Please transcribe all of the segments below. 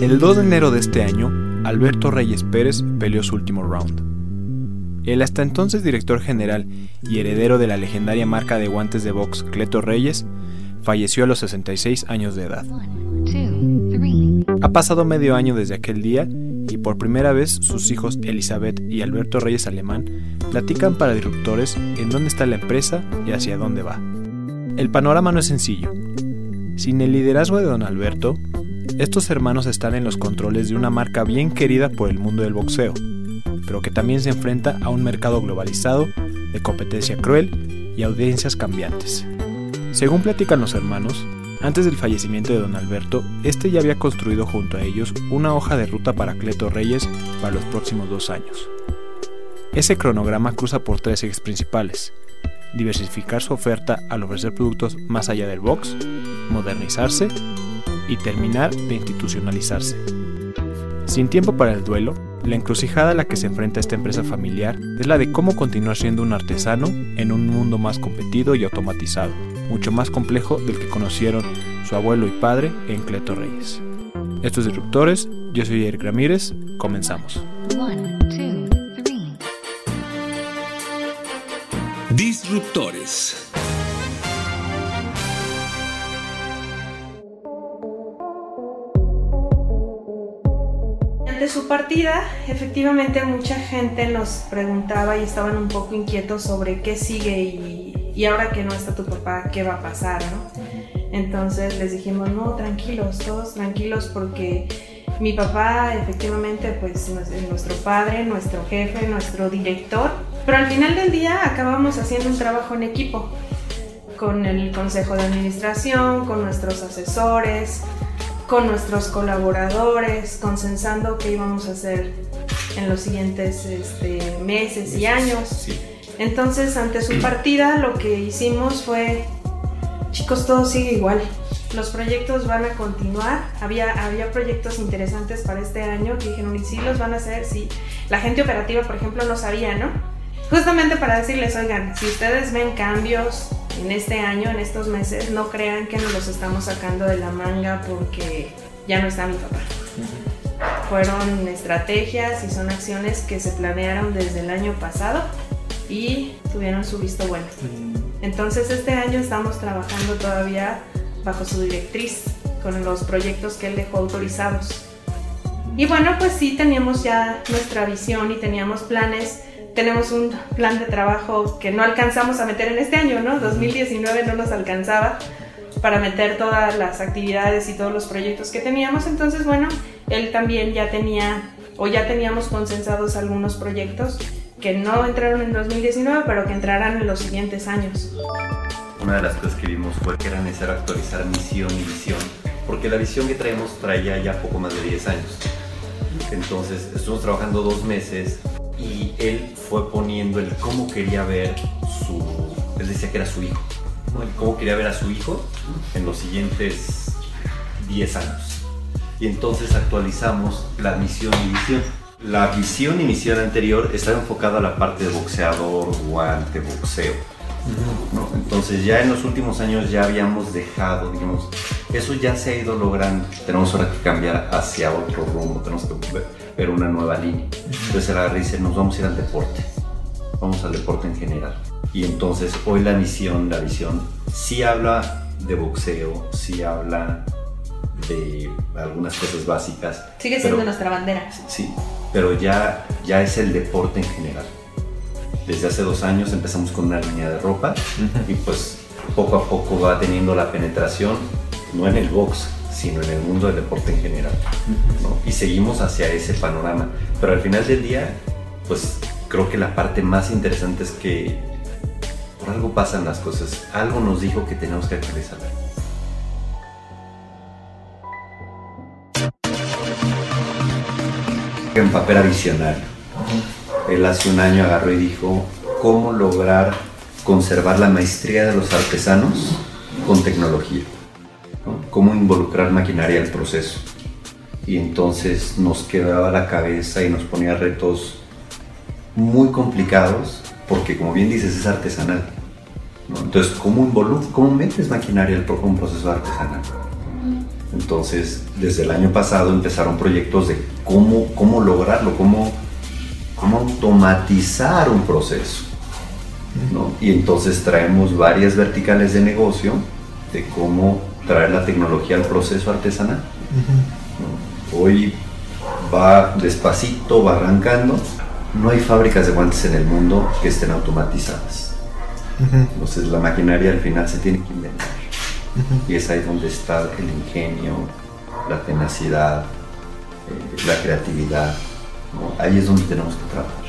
El 2 de enero de este año, Alberto Reyes Pérez peleó su último round. El hasta entonces director general y heredero de la legendaria marca de guantes de box Cleto Reyes falleció a los 66 años de edad. Ha pasado medio año desde aquel día y por primera vez sus hijos Elizabeth y Alberto Reyes Alemán platican para disruptores en dónde está la empresa y hacia dónde va. El panorama no es sencillo. Sin el liderazgo de don Alberto, estos hermanos están en los controles de una marca bien querida por el mundo del boxeo, pero que también se enfrenta a un mercado globalizado, de competencia cruel y audiencias cambiantes. Según platican los hermanos, antes del fallecimiento de don Alberto, este ya había construido junto a ellos una hoja de ruta para Cleto Reyes para los próximos dos años. Ese cronograma cruza por tres ejes principales. Diversificar su oferta al ofrecer productos más allá del box, modernizarse y terminar de institucionalizarse. Sin tiempo para el duelo, la encrucijada a la que se enfrenta esta empresa familiar es la de cómo continuar siendo un artesano en un mundo más competido y automatizado, mucho más complejo del que conocieron su abuelo y padre en Cleto Reyes. Estos disruptores, yo soy Eric Ramírez, comenzamos. Disruptores. De su partida, efectivamente mucha gente nos preguntaba y estaban un poco inquietos sobre qué sigue y, y ahora que no está tu papá, qué va a pasar, ¿no? Entonces les dijimos, no, tranquilos, todos tranquilos porque mi papá efectivamente pues es nuestro padre, nuestro jefe, nuestro director, pero al final del día acabamos haciendo un trabajo en equipo con el consejo de administración, con nuestros asesores, con nuestros colaboradores, consensando qué íbamos a hacer en los siguientes este, meses y años. Entonces, ante su partida, lo que hicimos fue, chicos, todo sigue igual. Los proyectos van a continuar. Había, había proyectos interesantes para este año que dijeron, y sí los van a hacer, sí. La gente operativa, por ejemplo, no sabía, ¿no? Justamente para decirles, oigan, si ustedes ven cambios en este año, en estos meses, no crean que nos los estamos sacando de la manga porque ya no está mi papá. Fueron estrategias y son acciones que se planearon desde el año pasado y tuvieron su visto bueno. Entonces este año estamos trabajando todavía bajo su directriz con los proyectos que él dejó autorizados. Y bueno, pues sí teníamos ya nuestra visión y teníamos planes tenemos un plan de trabajo que no alcanzamos a meter en este año, ¿no? 2019 no nos alcanzaba para meter todas las actividades y todos los proyectos que teníamos. Entonces, bueno, él también ya tenía o ya teníamos consensados algunos proyectos que no entraron en 2019, pero que entrarán en los siguientes años. Una de las cosas que vimos fue que era necesario actualizar misión y visión, porque la visión que traemos traía ya poco más de 10 años. Entonces, estuvimos trabajando dos meses y él fue poniendo el cómo quería ver su, él decía que era su hijo, el cómo quería ver a su hijo en los siguientes 10 años. Y entonces actualizamos la misión y visión. La visión y misión anterior estaba enfocada a la parte de boxeador, guante, boxeo. Entonces ya en los últimos años ya habíamos dejado, digamos, eso ya se ha ido logrando. Tenemos ahora que cambiar hacia otro rumbo, tenemos que ver una nueva línea. Entonces él dice, nos vamos a ir al deporte, vamos al deporte en general. Y entonces hoy la misión, la visión, sí habla de boxeo, sí habla de algunas cosas básicas. Sigue siendo nuestra bandera. Sí, pero ya, ya es el deporte en general desde hace dos años empezamos con una línea de ropa y pues poco a poco va teniendo la penetración, no en el box, sino en el mundo del deporte en general. Y seguimos hacia ese panorama. Pero al final del día, pues creo que la parte más interesante es que por algo pasan las cosas, algo nos dijo que tenemos que actualizar. En papel adicional él hace un año agarró y dijo, ¿cómo lograr conservar la maestría de los artesanos con tecnología? ¿no? ¿Cómo involucrar maquinaria al proceso? Y entonces nos quedaba la cabeza y nos ponía retos muy complicados, porque como bien dices, es artesanal. Entonces, ¿cómo, ¿cómo metes maquinaria pro- un proceso artesanal? Entonces, desde el año pasado empezaron proyectos de cómo, cómo lograrlo, cómo, cómo automatizar un proceso. ¿no? Y entonces traemos varias verticales de negocio de cómo traer la tecnología al proceso artesanal. Hoy va despacito, va arrancando. No hay fábricas de guantes en el mundo que estén automatizadas. Entonces la maquinaria al final se tiene que inventar. Y es ahí donde está el ingenio, la tenacidad, eh, la creatividad. Ahí es donde tenemos que trabajar.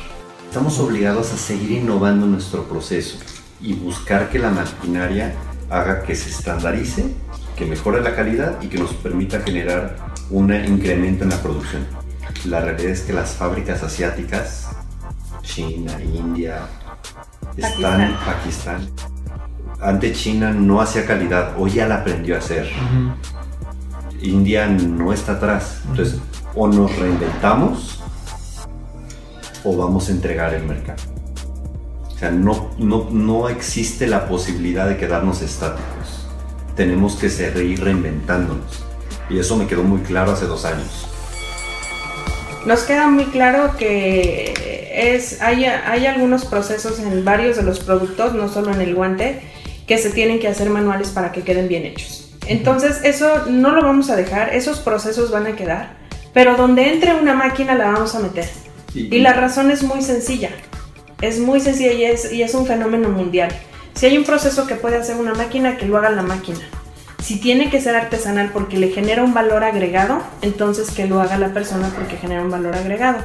Estamos obligados a seguir innovando nuestro proceso y buscar que la maquinaria haga que se estandarice, que mejore la calidad y que nos permita generar un incremento en la producción. La realidad es que las fábricas asiáticas, China, India, están Pakistán. Antes China no hacía calidad, hoy ya la aprendió a hacer. India no está atrás. Entonces, o nos reinventamos o vamos a entregar el mercado. O sea, no, no, no existe la posibilidad de quedarnos estáticos. Tenemos que seguir reinventándonos. Y eso me quedó muy claro hace dos años. Nos queda muy claro que es, hay, hay algunos procesos en varios de los productos, no solo en el guante, que se tienen que hacer manuales para que queden bien hechos. Entonces eso no lo vamos a dejar, esos procesos van a quedar, pero donde entre una máquina la vamos a meter. Y- Y la razón es muy sencilla, es muy sencilla y es, y es un fenómeno mundial. Si hay un proceso que puede hacer una máquina, que lo haga la máquina. Si tiene que ser artesanal porque le genera un valor agregado, entonces que lo haga la persona porque genera un valor agregado.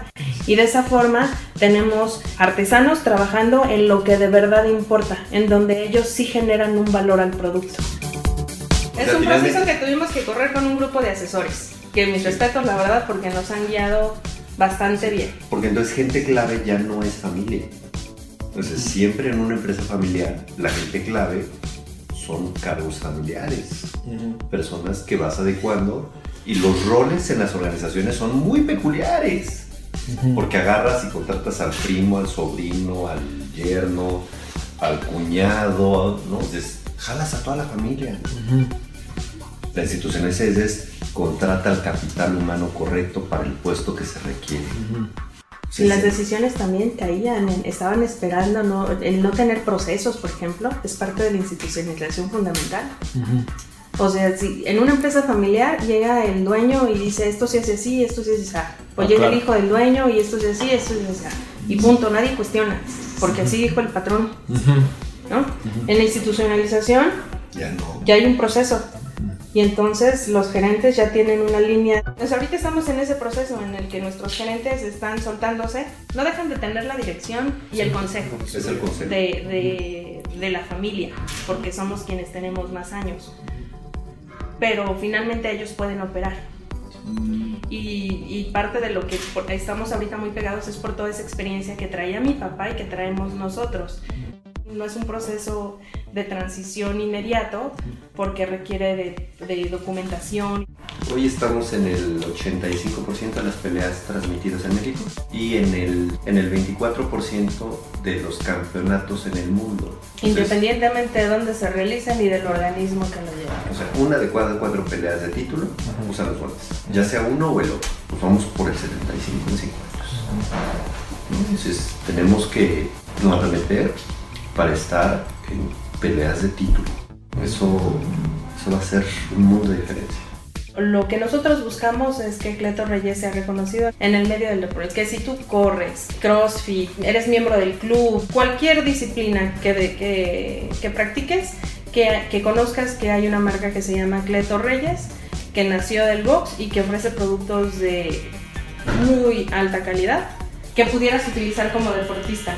Y de esa forma tenemos artesanos trabajando en lo que de verdad importa, en donde ellos sí generan un valor al producto. Es un proceso que tuvimos que correr con un grupo de asesores, que mis respetos la verdad porque nos han guiado bastante bien. Porque entonces gente clave ya no es familia. Entonces siempre en una empresa familiar la gente clave son cargos familiares, personas que vas adecuando y los roles en las organizaciones son muy peculiares. Porque agarras y contratas al primo, al sobrino, al yerno, al cuñado, ¿no? Entonces, jalas a toda la familia. La institución es, es contrata al capital humano correcto para el puesto que se requiere. Y las decisiones también caían, en- estaban esperando no, el no tener procesos, por ejemplo, es parte de la institucionalización fundamental. O sea, si en una empresa familiar llega el dueño y dice esto se hace así, esto se hace así, o Ah, llega claro. el hijo del dueño y esto se hace así, esto se hace así, y punto, nadie cuestiona, porque así dijo el patrón. ¿no? En la institucionalización Ya no. ya hay un proceso. Y entonces los gerentes ya tienen una línea. Pues ahorita estamos en ese proceso en el que nuestros gerentes están soltándose. No dejan de tener la dirección y el consejo Es el consejo. de, de- de la familia, porque somos quienes tenemos más años. Pero finalmente ellos pueden operar. Y, y parte de lo que estamos ahorita muy pegados es por toda esa experiencia que traía mi papá y que traemos nosotros. No es un proceso de transición inmediato porque requiere de, de documentación. Hoy estamos en el 85% de las peleas transmitidas en México y en el, en el 24% de los campeonatos en el mundo. Entonces, Independientemente de dónde se realicen y del organismo que lo lleva. O sea, una de cada cuatro peleas de título usan los guantes. Ya sea uno o el otro. Pues vamos por el 75 en 5 años. Entonces tenemos que no arremeter para estar en peleas de título. Eso, eso va a ser un mundo de diferencia. Lo que nosotros buscamos es que Cleto Reyes sea reconocido en el medio del deporte. Que si tú corres, crossfit, eres miembro del club, cualquier disciplina que, que, que practiques, que, que conozcas que hay una marca que se llama Cleto Reyes, que nació del box y que ofrece productos de muy alta calidad que pudieras utilizar como deportista.